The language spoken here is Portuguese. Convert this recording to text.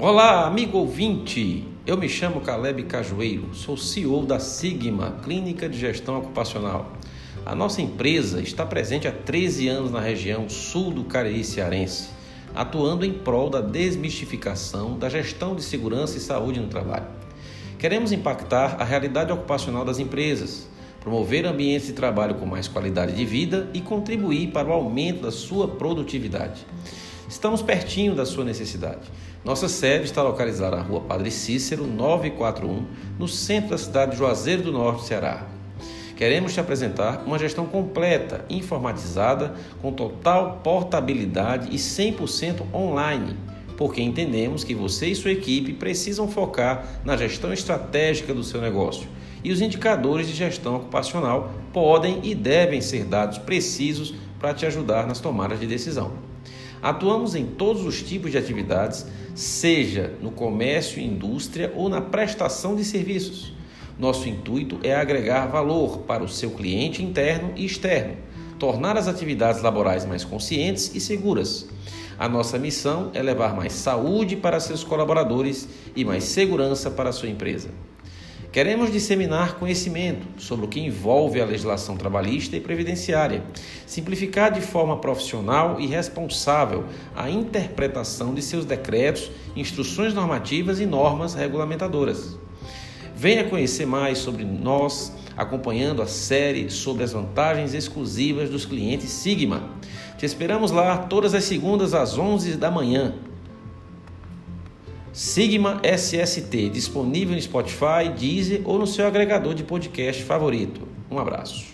Olá, amigo ouvinte! Eu me chamo Caleb Cajueiro, sou CEO da Sigma, Clínica de Gestão Ocupacional. A nossa empresa está presente há 13 anos na região sul do Cariri Cearense, atuando em prol da desmistificação da gestão de segurança e saúde no trabalho. Queremos impactar a realidade ocupacional das empresas, promover ambientes de trabalho com mais qualidade de vida e contribuir para o aumento da sua produtividade. Estamos pertinho da sua necessidade. Nossa sede está localizada na rua Padre Cícero, 941, no centro da cidade de Juazeiro do Norte, Ceará. Queremos te apresentar uma gestão completa, informatizada, com total portabilidade e 100% online, porque entendemos que você e sua equipe precisam focar na gestão estratégica do seu negócio. E os indicadores de gestão ocupacional podem e devem ser dados precisos para te ajudar nas tomadas de decisão. Atuamos em todos os tipos de atividades, seja no comércio, indústria ou na prestação de serviços. Nosso intuito é agregar valor para o seu cliente interno e externo, tornar as atividades laborais mais conscientes e seguras. A nossa missão é levar mais saúde para seus colaboradores e mais segurança para a sua empresa. Queremos disseminar conhecimento sobre o que envolve a legislação trabalhista e previdenciária, simplificar de forma profissional e responsável a interpretação de seus decretos, instruções normativas e normas regulamentadoras. Venha conhecer mais sobre nós acompanhando a série sobre as vantagens exclusivas dos clientes Sigma. Te esperamos lá todas as segundas às 11 da manhã. Sigma SST, disponível no Spotify, Deezer ou no seu agregador de podcast favorito. Um abraço.